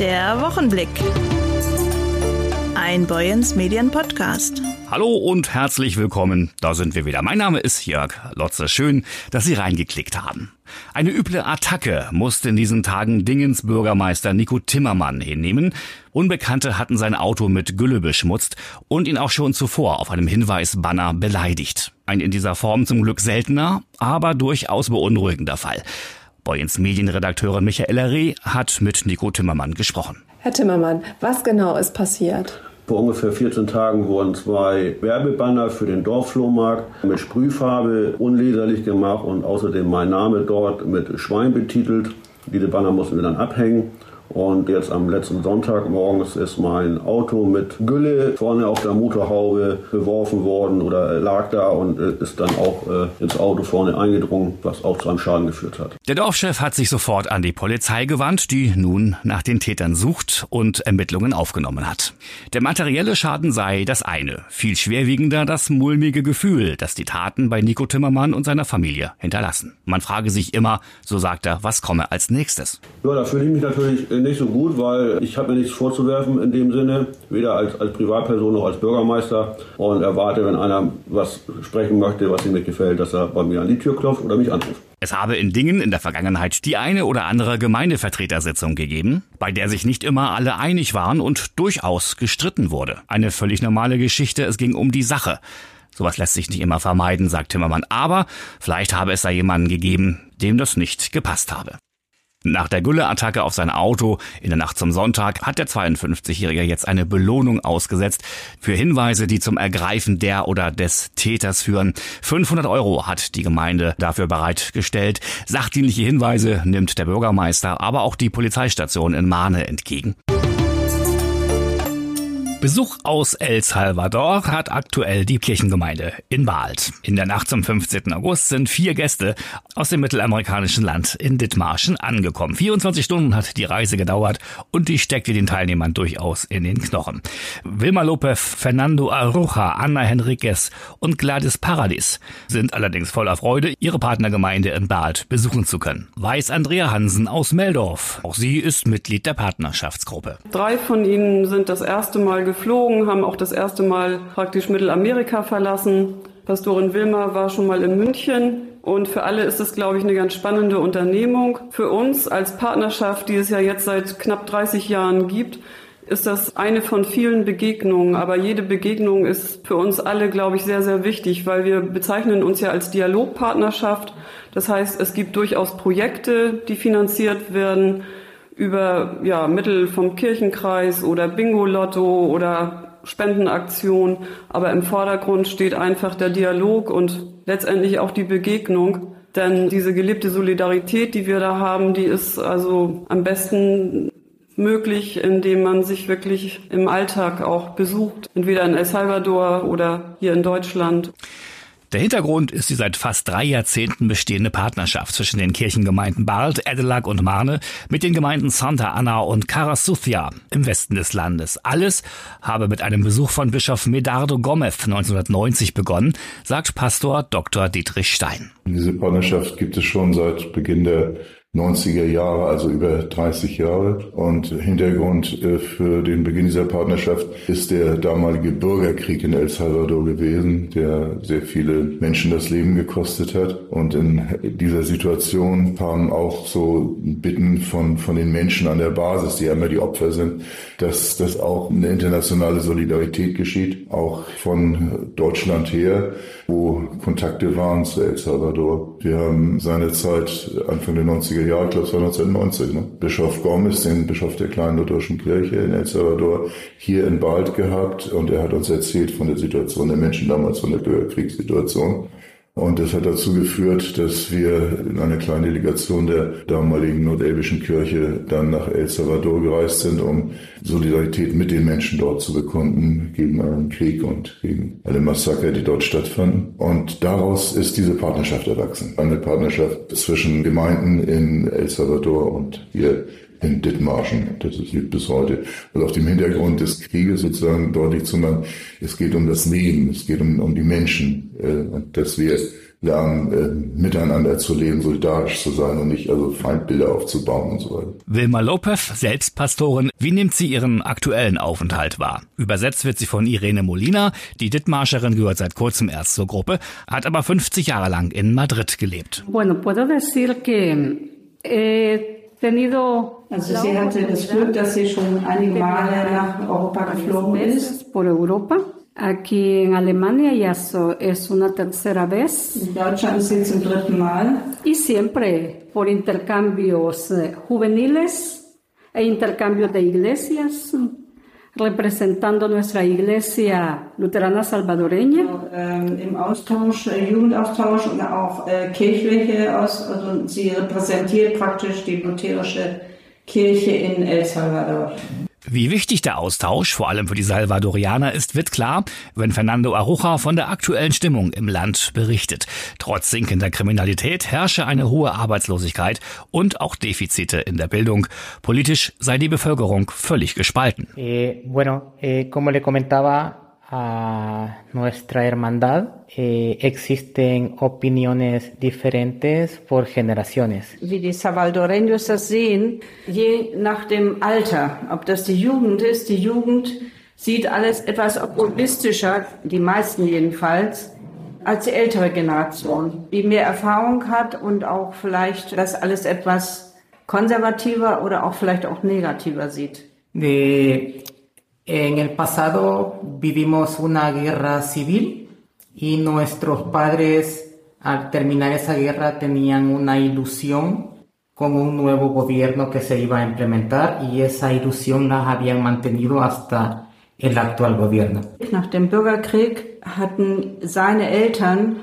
Der Wochenblick. Ein Boyens Medien Podcast. Hallo und herzlich willkommen. Da sind wir wieder. Mein Name ist Jörg Lotze. Schön, dass Sie reingeklickt haben. Eine üble Attacke musste in diesen Tagen Dingens Bürgermeister Nico Timmermann hinnehmen. Unbekannte hatten sein Auto mit Gülle beschmutzt und ihn auch schon zuvor auf einem Hinweisbanner beleidigt. Ein in dieser Form zum Glück seltener, aber durchaus beunruhigender Fall. Boyens Medienredakteurin Michaela Reh hat mit Nico Timmermann gesprochen. Herr Timmermann, was genau ist passiert? Vor ungefähr 14 Tagen wurden zwei Werbebanner für den Dorfflohmarkt mit Sprühfarbe unleserlich gemacht und außerdem mein Name dort mit Schwein betitelt. Diese Banner mussten wir dann abhängen. Und jetzt am letzten Sonntag morgens ist mein Auto mit Gülle vorne auf der Motorhaube beworfen worden oder lag da und äh, ist dann auch äh, ins Auto vorne eingedrungen, was auch zu einem Schaden geführt hat. Der Dorfchef hat sich sofort an die Polizei gewandt, die nun nach den Tätern sucht und Ermittlungen aufgenommen hat. Der materielle Schaden sei das eine, viel schwerwiegender das mulmige Gefühl, das die Taten bei Nico Timmermann und seiner Familie hinterlassen. Man frage sich immer, so sagt er, was komme als nächstes? Ja, da fühle ich mich natürlich nicht so gut, weil ich habe mir nichts vorzuwerfen in dem Sinne, weder als, als Privatperson noch als Bürgermeister und erwarte, wenn einer was sprechen möchte, was ihm nicht gefällt, dass er bei mir an die Tür klopft oder mich anruft. Es habe in Dingen in der Vergangenheit die eine oder andere Gemeindevertretersitzung gegeben, bei der sich nicht immer alle einig waren und durchaus gestritten wurde. Eine völlig normale Geschichte, es ging um die Sache. Sowas lässt sich nicht immer vermeiden, sagt Timmermann, aber vielleicht habe es da jemanden gegeben, dem das nicht gepasst habe. Nach der Gülle-Attacke auf sein Auto in der Nacht zum Sonntag hat der 52-Jährige jetzt eine Belohnung ausgesetzt für Hinweise, die zum Ergreifen der oder des Täters führen. 500 Euro hat die Gemeinde dafür bereitgestellt. Sachdienliche Hinweise nimmt der Bürgermeister, aber auch die Polizeistation in Mahne entgegen. Besuch aus El Salvador hat aktuell die Kirchengemeinde in Baalt. In der Nacht zum 15. August sind vier Gäste aus dem mittelamerikanischen Land in Dithmarschen angekommen. 24 Stunden hat die Reise gedauert und die steckte den Teilnehmern durchaus in den Knochen. Wilma Lopez, Fernando Aruja, Anna Henriquez und Gladys Paradis sind allerdings voller Freude, ihre Partnergemeinde in Baalt besuchen zu können. Weiß Andrea Hansen aus Meldorf. Auch sie ist Mitglied der Partnerschaftsgruppe. Drei von ihnen sind das erste Mal geflogen, haben auch das erste Mal praktisch Mittelamerika verlassen. Pastorin Wilmer war schon mal in München. Und für alle ist es, glaube ich, eine ganz spannende Unternehmung. Für uns als Partnerschaft, die es ja jetzt seit knapp 30 Jahren gibt, ist das eine von vielen Begegnungen. Aber jede Begegnung ist für uns alle, glaube ich, sehr, sehr wichtig, weil wir bezeichnen uns ja als Dialogpartnerschaft. Das heißt, es gibt durchaus Projekte, die finanziert werden über ja, Mittel vom Kirchenkreis oder Bingo-Lotto oder Spendenaktion. Aber im Vordergrund steht einfach der Dialog und letztendlich auch die Begegnung. Denn diese gelebte Solidarität, die wir da haben, die ist also am besten möglich, indem man sich wirklich im Alltag auch besucht, entweder in El Salvador oder hier in Deutschland. Der Hintergrund ist die seit fast drei Jahrzehnten bestehende Partnerschaft zwischen den Kirchengemeinden Bald, Edelag und Marne mit den Gemeinden Santa Ana und Carasuthia im Westen des Landes. Alles habe mit einem Besuch von Bischof Medardo Gomez 1990 begonnen, sagt Pastor Dr. Dietrich Stein. Diese Partnerschaft gibt es schon seit Beginn der 90er Jahre, also über 30 Jahre. Und Hintergrund äh, für den Beginn dieser Partnerschaft ist der damalige Bürgerkrieg in El Salvador gewesen, der sehr viele Menschen das Leben gekostet hat. Und in dieser Situation kamen auch so Bitten von, von den Menschen an der Basis, die ja immer die Opfer sind, dass das auch eine internationale Solidarität geschieht, auch von Deutschland her, wo Kontakte waren zu El Salvador. Wir haben seinerzeit Anfang der 90er Jahre, ich glaube es war 1990, ne? Bischof Gomez, den Bischof der kleinen lutherischen Kirche in El Salvador, hier in Bald gehabt und er hat uns erzählt von der Situation der Menschen damals, von der Bürgerkriegssituation. Und das hat dazu geführt, dass wir in einer kleinen Delegation der damaligen nordelbischen Kirche dann nach El Salvador gereist sind, um Solidarität mit den Menschen dort zu bekunden gegen einen Krieg und gegen alle Massaker, die dort stattfanden. Und daraus ist diese Partnerschaft erwachsen. Eine Partnerschaft zwischen Gemeinden in El Salvador und hier in Dithmarschen. Das ist bis heute. Also auf dem Hintergrund des Krieges sozusagen deutlich zu machen, es geht um das Leben, es geht um, um die Menschen, äh, dass wir lernen, äh, miteinander zu leben, solidarisch zu sein und nicht also Feindbilder aufzubauen und so weiter. Wilma Lopez, selbst Pastorin, wie nimmt sie ihren aktuellen Aufenthalt wahr? Übersetzt wird sie von Irene Molina, die Dithmarscherin gehört seit kurzem erst zur Gruppe, hat aber 50 Jahre lang in Madrid gelebt. Bueno, puedo decir que he tenido also sie hatte das Glück, dass sie schon einige Male nach Europa geflogen ist. Por Europa. Aquí en Alemania ya so, es una tercera vez. In Deutschland ist sie zum dritten Mal. Y siempre por intercambios eh, juveniles e intercambios de iglesias, representando nuestra iglesia luterana salvadoreña. Ähm, Im Austausch, äh, Jugendaustausch und auch äh, kirchliche, aus, also sie repräsentiert praktisch die lutherische Kirche in El Salvador. Wie wichtig der Austausch, vor allem für die Salvadorianer, ist, wird klar, wenn Fernando Aruja von der aktuellen Stimmung im Land berichtet. Trotz sinkender Kriminalität herrsche eine hohe Arbeitslosigkeit und auch Defizite in der Bildung. Politisch sei die Bevölkerung völlig gespalten. Eh, bueno, eh, como le comentaba, a nuestra hermandad eh, existen opiniones diferentes por generaciones. Wie die Salvadoreños das sehen, je nach dem Alter, ob das die Jugend ist, die Jugend sieht alles etwas optimistischer, die meisten jedenfalls, als die ältere Generation, die mehr Erfahrung hat und auch vielleicht das alles etwas konservativer oder auch vielleicht auch negativer sieht. De En el pasado vivimos una guerra civil y nuestros padres al terminar esa guerra tenían una ilusión con un nuevo gobierno que se iba a implementar y esa ilusión la habían mantenido hasta el actual gobierno. Nach dem Bürgerkrieg hatten seine Eltern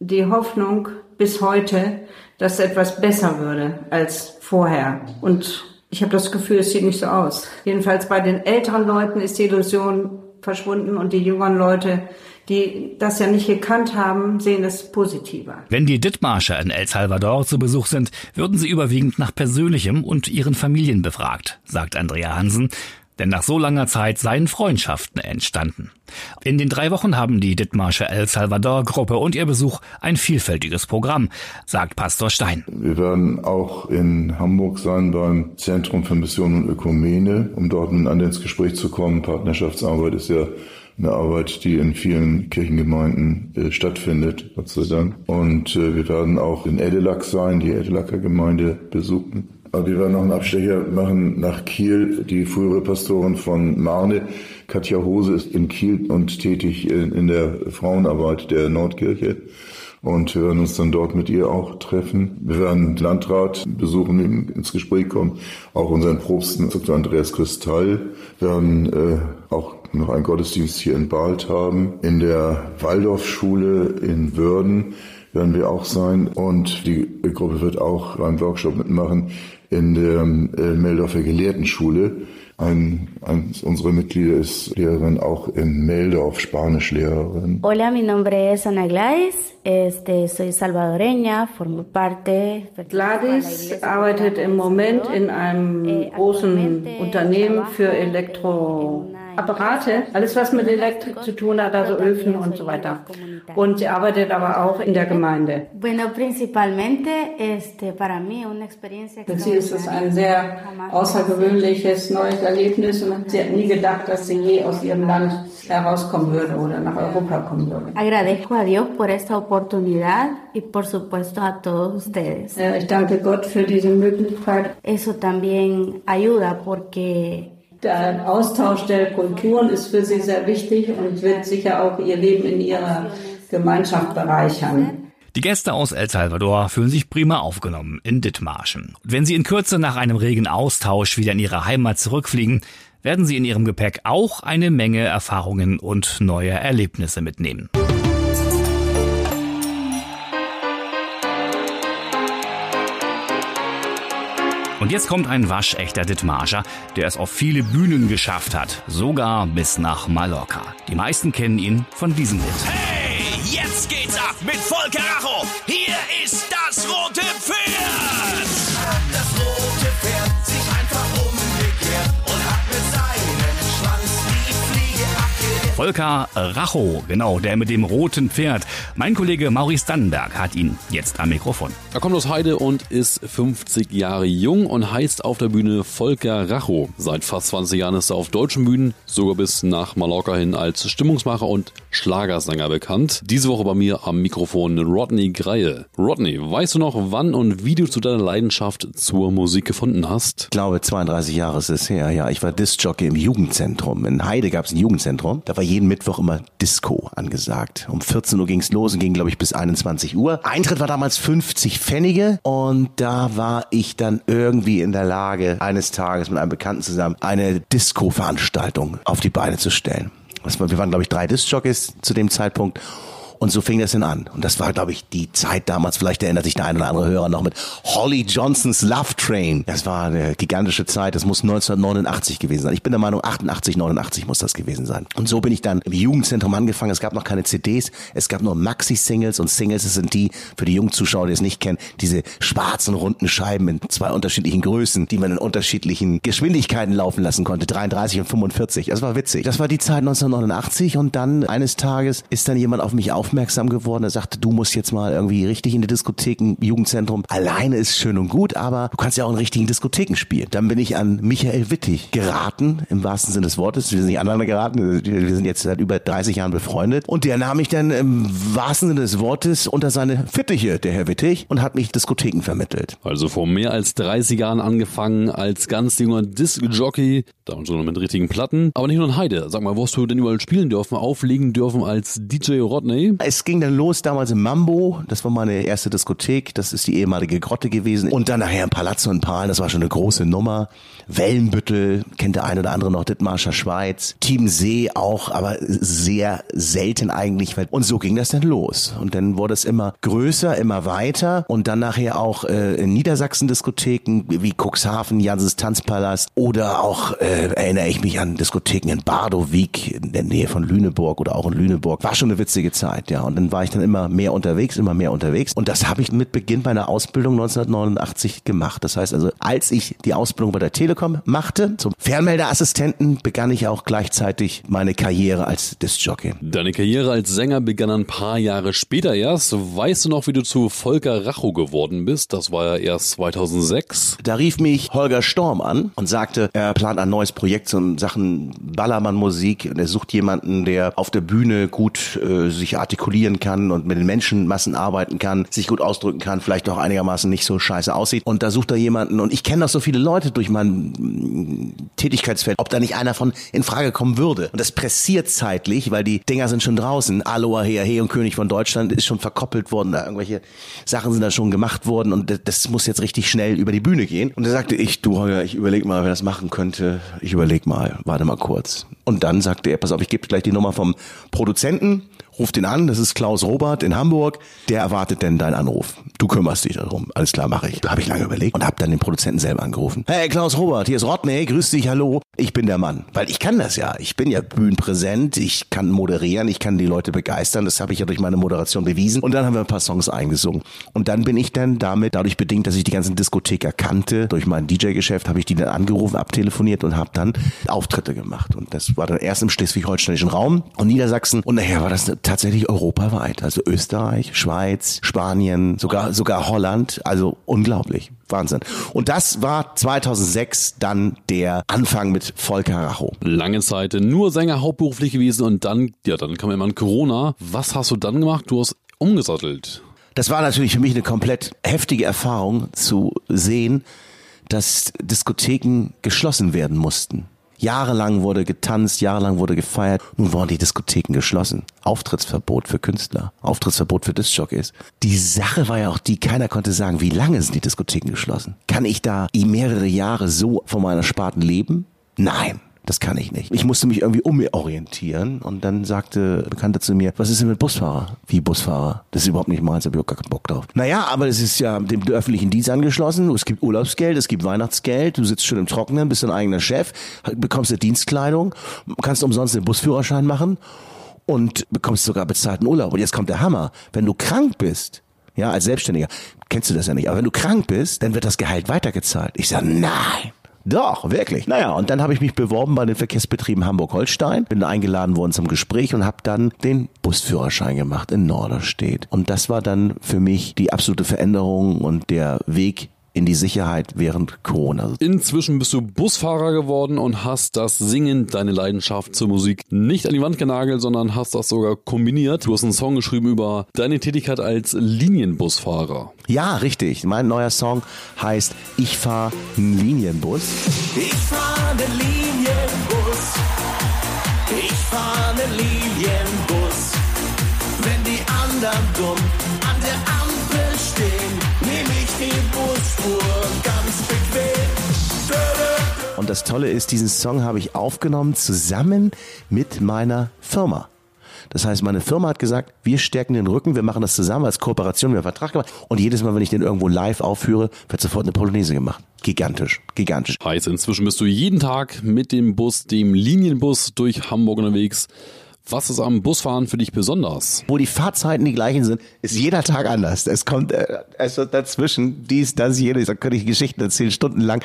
die Hoffnung bis heute, dass etwas besser würde als vorher. Und ich habe das Gefühl, es sieht nicht so aus. Jedenfalls bei den älteren Leuten ist die Illusion verschwunden und die jüngeren Leute, die das ja nicht gekannt haben, sehen es positiver. Wenn die Dithmarscher in El Salvador zu Besuch sind, würden sie überwiegend nach Persönlichem und ihren Familien befragt, sagt Andrea Hansen denn nach so langer Zeit seien Freundschaften entstanden. In den drei Wochen haben die Dithmarsche El Salvador Gruppe und ihr Besuch ein vielfältiges Programm, sagt Pastor Stein. Wir werden auch in Hamburg sein beim Zentrum für Mission und Ökumene, um dort miteinander ins Gespräch zu kommen. Partnerschaftsarbeit ist ja eine Arbeit, die in vielen Kirchengemeinden äh, stattfindet, Gott sei Dank. Und äh, wir werden auch in Edelac sein, die Edelacker Gemeinde besuchen. Wir werden noch einen Abstecher machen nach Kiel. Die frühere Pastorin von Marne, Katja Hose, ist in Kiel und tätig in, der Frauenarbeit der Nordkirche. Und wir werden uns dann dort mit ihr auch treffen. Wir werden den Landrat besuchen, ins Gespräch kommen. Auch unseren Propsten, Dr. Andreas Kristall. Wir werden äh, auch noch einen Gottesdienst hier in Balt haben. In der Waldorfschule in Wörden werden wir auch sein. Und die Gruppe wird auch beim Workshop mitmachen in der äh, Meldorfer Gelehrtenschule. Ein, ein unserer Mitglieder ist Lehrerin auch in Meldorf, Spanischlehrerin. Hola, mi nombre es Ana Gladys. Este, soy salvadoreña, formo parte. Gladys arbeitet im Moment in einem eh, großen Unternehmen für Elektro Apparate, alles was mit Elektrik zu tun hat, also Öfen und so weiter. Und sie arbeitet aber auch in der Gemeinde. Bueno, principalmente, este, para mí una experiencia Für sie ist es ein sehr außergewöhnliches neues Erlebnis und sie hat nie gedacht, dass sie je aus ihrem Land herauskommen würde oder nach Europa kommen würde. Agradezco a Dios por esta oportunidad y por supuesto a todos ustedes. Ja, Ich danke Gott für diese Möglichkeit. Eso también ayuda porque Der Austausch der Kulturen ist für sie sehr wichtig und wird sicher auch ihr Leben in ihrer Gemeinschaft bereichern. Die Gäste aus El Salvador fühlen sich prima aufgenommen in Dithmarschen. Und wenn sie in Kürze nach einem regen Austausch wieder in ihre Heimat zurückfliegen, werden sie in ihrem Gepäck auch eine Menge Erfahrungen und neue Erlebnisse mitnehmen. Und jetzt kommt ein waschechter Dithmarscher, der es auf viele Bühnen geschafft hat, sogar bis nach Mallorca. Die meisten kennen ihn von diesem Hit. Hey, jetzt geht's ab mit Volker Racho. Hier ist das rote Volker Racho, genau, der mit dem roten Pferd. Mein Kollege Maurice Dannenberg hat ihn jetzt am Mikrofon. Er kommt aus Heide und ist 50 Jahre jung und heißt auf der Bühne Volker Racho. Seit fast 20 Jahren ist er auf deutschen Bühnen, sogar bis nach Mallorca hin als Stimmungsmacher und Schlagersänger bekannt. Diese Woche bei mir am Mikrofon Rodney Greie. Rodney, weißt du noch, wann und wie du zu deiner Leidenschaft zur Musik gefunden hast? Ich glaube, 32 Jahre ist es her, ja. Ich war Disc-Jockey im Jugendzentrum. In Heide gab es ein Jugendzentrum. Da war jeden Mittwoch immer Disco angesagt. Um 14 Uhr ging es los und ging, glaube ich, bis 21 Uhr. Eintritt war damals 50 Pfennige und da war ich dann irgendwie in der Lage, eines Tages mit einem Bekannten zusammen eine Disco-Veranstaltung auf die Beine zu stellen. Wir waren, glaube ich, drei Disc-Jockeys zu dem Zeitpunkt und so fing das dann an. Und das war, glaube ich, die Zeit damals, vielleicht erinnert sich der ein oder andere Hörer noch mit Holly Johnsons Love Train. Das war eine gigantische Zeit, das muss 1989 gewesen sein. Ich bin der Meinung, 88, 89 muss das gewesen sein. Und so bin ich dann im Jugendzentrum angefangen. Es gab noch keine CDs, es gab nur Maxi-Singles und Singles das sind die, für die jungen Zuschauer, die es nicht kennen, diese schwarzen runden Scheiben in zwei unterschiedlichen Größen, die man in unterschiedlichen Geschwindigkeiten laufen lassen konnte, 33 und 45. Das war witzig. Das war die Zeit 1989 und dann eines Tages ist dann jemand auf mich auf aufmerksam geworden. Er sagte, du musst jetzt mal irgendwie richtig in die Diskotheken, Jugendzentrum. Alleine ist schön und gut, aber du kannst ja auch in richtigen Diskotheken spielen. Dann bin ich an Michael Wittig geraten, im wahrsten Sinne des Wortes. Wir sind nicht aneinander geraten. Wir sind jetzt seit über 30 Jahren befreundet. Und der nahm mich dann im wahrsten Sinne des Wortes unter seine Fittiche, der Herr Wittig, und hat mich Diskotheken vermittelt. Also vor mehr als 30 Jahren angefangen als ganz junger Disc-Jockey, da und so noch mit richtigen Platten. Aber nicht nur in Heide. Sag mal, wo hast du denn überall spielen dürfen, auflegen dürfen als DJ Rodney? Es ging dann los damals im Mambo, das war meine erste Diskothek, das ist die ehemalige Grotte gewesen. Und dann nachher im Palazzo in Palen, das war schon eine große Nummer. Wellenbüttel, kennt der eine oder andere noch, Dithmarscher Schweiz. Chiemsee auch, aber sehr selten eigentlich. Und so ging das dann los. Und dann wurde es immer größer, immer weiter. Und dann nachher auch äh, in Niedersachsen Diskotheken wie Cuxhaven, Janses Tanzpalast oder auch, äh, erinnere ich mich an Diskotheken in Bardowik in der Nähe von Lüneburg oder auch in Lüneburg. War schon eine witzige Zeit ja. Und dann war ich dann immer mehr unterwegs, immer mehr unterwegs. Und das habe ich mit Beginn meiner Ausbildung 1989 gemacht. Das heißt also, als ich die Ausbildung bei der Telekom machte, zum Fernmeldeassistenten, begann ich auch gleichzeitig meine Karriere als Discjockey. Deine Karriere als Sänger begann ein paar Jahre später erst. Weißt du noch, wie du zu Volker Racho geworden bist? Das war ja erst 2006. Da rief mich Holger Storm an und sagte, er plant ein neues Projekt in Sachen Ballermann-Musik und er sucht jemanden, der auf der Bühne gut äh, sich artikuliert artikulieren kann und mit den Menschenmassen arbeiten kann, sich gut ausdrücken kann, vielleicht auch einigermaßen nicht so scheiße aussieht. Und da sucht er jemanden und ich kenne doch so viele Leute durch mein mm, Tätigkeitsfeld, ob da nicht einer von in Frage kommen würde. Und das pressiert zeitlich, weil die Dinger sind schon draußen. Aloha, Hea, He und König von Deutschland ist schon verkoppelt worden, da irgendwelche Sachen sind da schon gemacht worden und das muss jetzt richtig schnell über die Bühne gehen. Und da sagte ich, du Holger, ich überleg mal, wer das machen könnte. Ich überleg mal, warte mal kurz. Und dann sagte er, pass auf, ich gebe gleich die Nummer vom Produzenten Ruf den an, das ist Klaus Robert in Hamburg, der erwartet denn deinen Anruf. Du kümmerst dich darum. Alles klar, mache ich. Habe ich lange überlegt und habe dann den Produzenten selber angerufen. Hey Klaus Robert, hier ist Rodney, grüß dich, hallo. Ich bin der Mann, weil ich kann das ja. Ich bin ja bühnenpräsent, ich kann moderieren, ich kann die Leute begeistern, das habe ich ja durch meine Moderation bewiesen und dann haben wir ein paar Songs eingesungen. Und dann bin ich dann damit, dadurch bedingt, dass ich die ganzen Diskotheker kannte, durch mein DJ-Geschäft, habe ich die dann angerufen, abtelefoniert und habe dann Auftritte gemacht. Und das war dann erst im schleswig-holsteinischen Raum und Niedersachsen und nachher war das tatsächlich europaweit. Also Österreich, Schweiz, Spanien, sogar, sogar Holland. Also unglaublich. Wahnsinn. Und das war 2006 dann der Anfang mit Volker Racho. Lange Zeit nur Sänger hauptberuflich gewesen und dann, ja, dann kam immer Corona. Was hast du dann gemacht? Du hast umgesattelt. Das war natürlich für mich eine komplett heftige Erfahrung zu sehen, dass Diskotheken geschlossen werden mussten. Jahrelang wurde getanzt, jahrelang wurde gefeiert. Nun wurden die Diskotheken geschlossen. Auftrittsverbot für Künstler, Auftrittsverbot für Discjockeys. Die Sache war ja auch die, keiner konnte sagen, wie lange sind die Diskotheken geschlossen? Kann ich da mehrere Jahre so von meiner Sparten leben? Nein. Das kann ich nicht. Ich musste mich irgendwie umorientieren und dann sagte Bekannte zu mir, was ist denn mit Busfahrer? Wie Busfahrer? Das ist überhaupt nicht meins, habe ich auch gar keinen Bock drauf. Naja, aber es ist ja dem öffentlichen Dienst angeschlossen. Es gibt Urlaubsgeld, es gibt Weihnachtsgeld, du sitzt schon im Trockenen, bist dein eigener Chef, bekommst eine Dienstkleidung, kannst umsonst den Busführerschein machen und bekommst sogar bezahlten Urlaub. Und jetzt kommt der Hammer. Wenn du krank bist, ja, als Selbstständiger, kennst du das ja nicht, aber wenn du krank bist, dann wird das Gehalt weitergezahlt. Ich sage, nein. Doch, wirklich. Naja, und dann habe ich mich beworben bei den Verkehrsbetrieben Hamburg-Holstein, bin eingeladen worden zum Gespräch und habe dann den Busführerschein gemacht in Norderstedt. Und das war dann für mich die absolute Veränderung und der Weg in die Sicherheit während Corona. Inzwischen bist du Busfahrer geworden und hast das Singen, deine Leidenschaft zur Musik, nicht an die Wand genagelt, sondern hast das sogar kombiniert. Du hast einen Song geschrieben über deine Tätigkeit als Linienbusfahrer. Ja, richtig. Mein neuer Song heißt Ich fahre einen Linienbus. Ich fahre einen Linienbus. Ich fahre einen Linienbus. Wenn die anderen dumm Und das Tolle ist, diesen Song habe ich aufgenommen zusammen mit meiner Firma. Das heißt, meine Firma hat gesagt, wir stärken den Rücken, wir machen das zusammen als Kooperation, wir haben einen Vertrag gemacht. Und jedes Mal, wenn ich den irgendwo live aufführe, wird sofort eine Polonaise gemacht. Gigantisch, gigantisch. Heißt, inzwischen bist du jeden Tag mit dem Bus, dem Linienbus durch Hamburg unterwegs. Was ist am Busfahren für dich besonders? Wo die Fahrzeiten die gleichen sind, ist jeder Tag anders. Es kommt äh, also dazwischen dies, das, jenes. Da könnte ich Geschichten erzählen, stundenlang.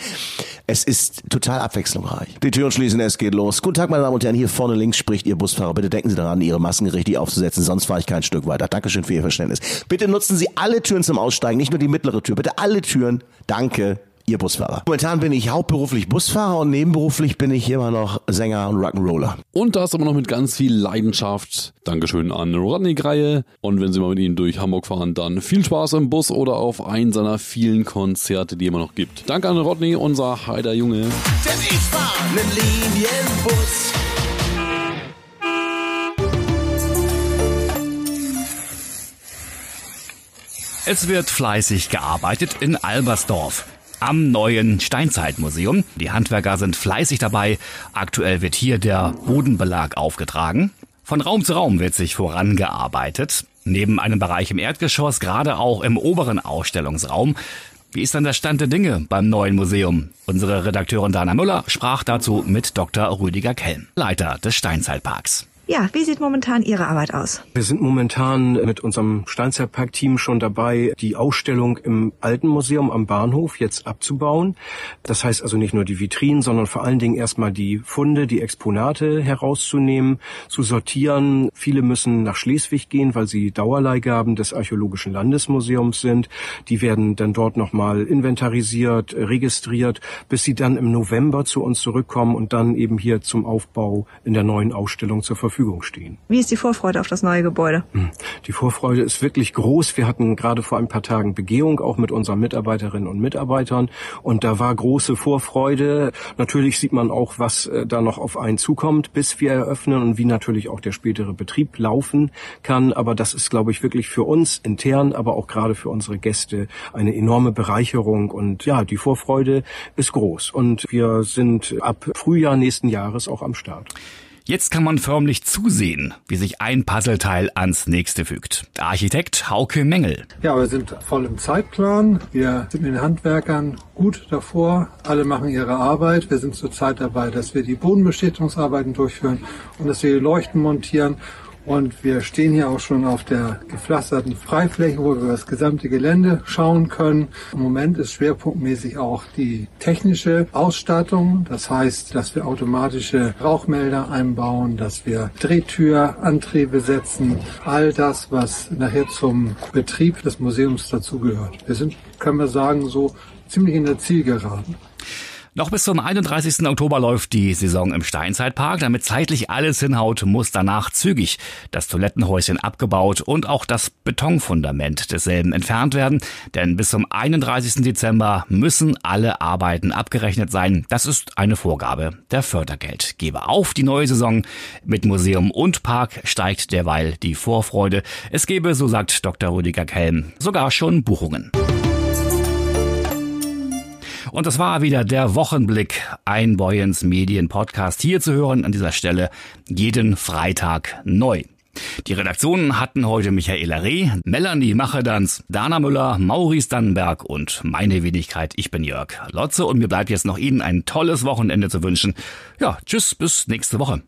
Es ist total abwechslungsreich. Die Türen schließen, es geht los. Guten Tag, meine Damen und Herren. Hier vorne links spricht Ihr Busfahrer. Bitte denken Sie daran, Ihre Masken richtig aufzusetzen, sonst fahre ich kein Stück weiter. Dankeschön für Ihr Verständnis. Bitte nutzen Sie alle Türen zum Aussteigen, nicht nur die mittlere Tür. Bitte alle Türen. Danke. Ihr Busfahrer. Momentan bin ich hauptberuflich Busfahrer und nebenberuflich bin ich immer noch Sänger und Rock'n'Roller. Und das immer noch mit ganz viel Leidenschaft. Dankeschön an Rodney Greie. Und wenn Sie mal mit Ihnen durch Hamburg fahren, dann viel Spaß im Bus oder auf einen seiner vielen Konzerte, die er immer noch gibt. Danke an Rodney, unser heider Junge. Denn ich fahr einen Linienbus. Es wird fleißig gearbeitet in Albersdorf am neuen Steinzeitmuseum. Die Handwerker sind fleißig dabei. Aktuell wird hier der Bodenbelag aufgetragen. Von Raum zu Raum wird sich vorangearbeitet. Neben einem Bereich im Erdgeschoss, gerade auch im oberen Ausstellungsraum. Wie ist dann der Stand der Dinge beim neuen Museum? Unsere Redakteurin Dana Müller sprach dazu mit Dr. Rüdiger Kelm, Leiter des Steinzeitparks. Ja, wie sieht momentan Ihre Arbeit aus? Wir sind momentan mit unserem Steinzeitpark-Team schon dabei, die Ausstellung im Alten Museum am Bahnhof jetzt abzubauen. Das heißt also nicht nur die Vitrinen, sondern vor allen Dingen erstmal die Funde, die Exponate herauszunehmen, zu sortieren. Viele müssen nach Schleswig gehen, weil sie Dauerleihgaben des Archäologischen Landesmuseums sind. Die werden dann dort nochmal inventarisiert, registriert, bis sie dann im November zu uns zurückkommen und dann eben hier zum Aufbau in der neuen Ausstellung zur Verfügung stehen. Wie ist die Vorfreude auf das neue Gebäude? Die Vorfreude ist wirklich groß. Wir hatten gerade vor ein paar Tagen Begehung auch mit unseren Mitarbeiterinnen und Mitarbeitern und da war große Vorfreude. Natürlich sieht man auch, was äh, da noch auf einen zukommt, bis wir eröffnen und wie natürlich auch der spätere Betrieb laufen kann. Aber das ist, glaube ich, wirklich für uns intern, aber auch gerade für unsere Gäste eine enorme Bereicherung und ja, die Vorfreude ist groß und wir sind ab Frühjahr nächsten Jahres auch am Start. Jetzt kann man förmlich zusehen, wie sich ein Puzzleteil ans nächste fügt. Architekt Hauke Mengel. Ja, wir sind voll im Zeitplan. Wir sind mit den Handwerkern gut davor. Alle machen ihre Arbeit. Wir sind zurzeit dabei, dass wir die Bodenbeschichtungsarbeiten durchführen und dass wir die Leuchten montieren. Und wir stehen hier auch schon auf der gepflasterten Freifläche, wo wir das gesamte Gelände schauen können. Im Moment ist schwerpunktmäßig auch die technische Ausstattung. Das heißt, dass wir automatische Rauchmelder einbauen, dass wir Drehtürantriebe setzen. All das, was nachher zum Betrieb des Museums dazugehört. Wir sind, können wir sagen, so ziemlich in der Zielgeraden. Noch bis zum 31. Oktober läuft die Saison im Steinzeitpark. Damit zeitlich alles hinhaut, muss danach zügig das Toilettenhäuschen abgebaut und auch das Betonfundament desselben entfernt werden. Denn bis zum 31. Dezember müssen alle Arbeiten abgerechnet sein. Das ist eine Vorgabe der Fördergeldgeber. Auf die neue Saison mit Museum und Park steigt derweil die Vorfreude. Es gebe, so sagt Dr. Rüdiger Kelm, sogar schon Buchungen. Und das war wieder der Wochenblick, ein Boyens Medien Podcast hier zu hören an dieser Stelle jeden Freitag neu. Die Redaktionen hatten heute Michaela Reh, Melanie Machedans, Dana Müller, Maurice Dannenberg und meine Wenigkeit, ich bin Jörg Lotze und mir bleibt jetzt noch Ihnen ein tolles Wochenende zu wünschen. Ja, tschüss, bis nächste Woche.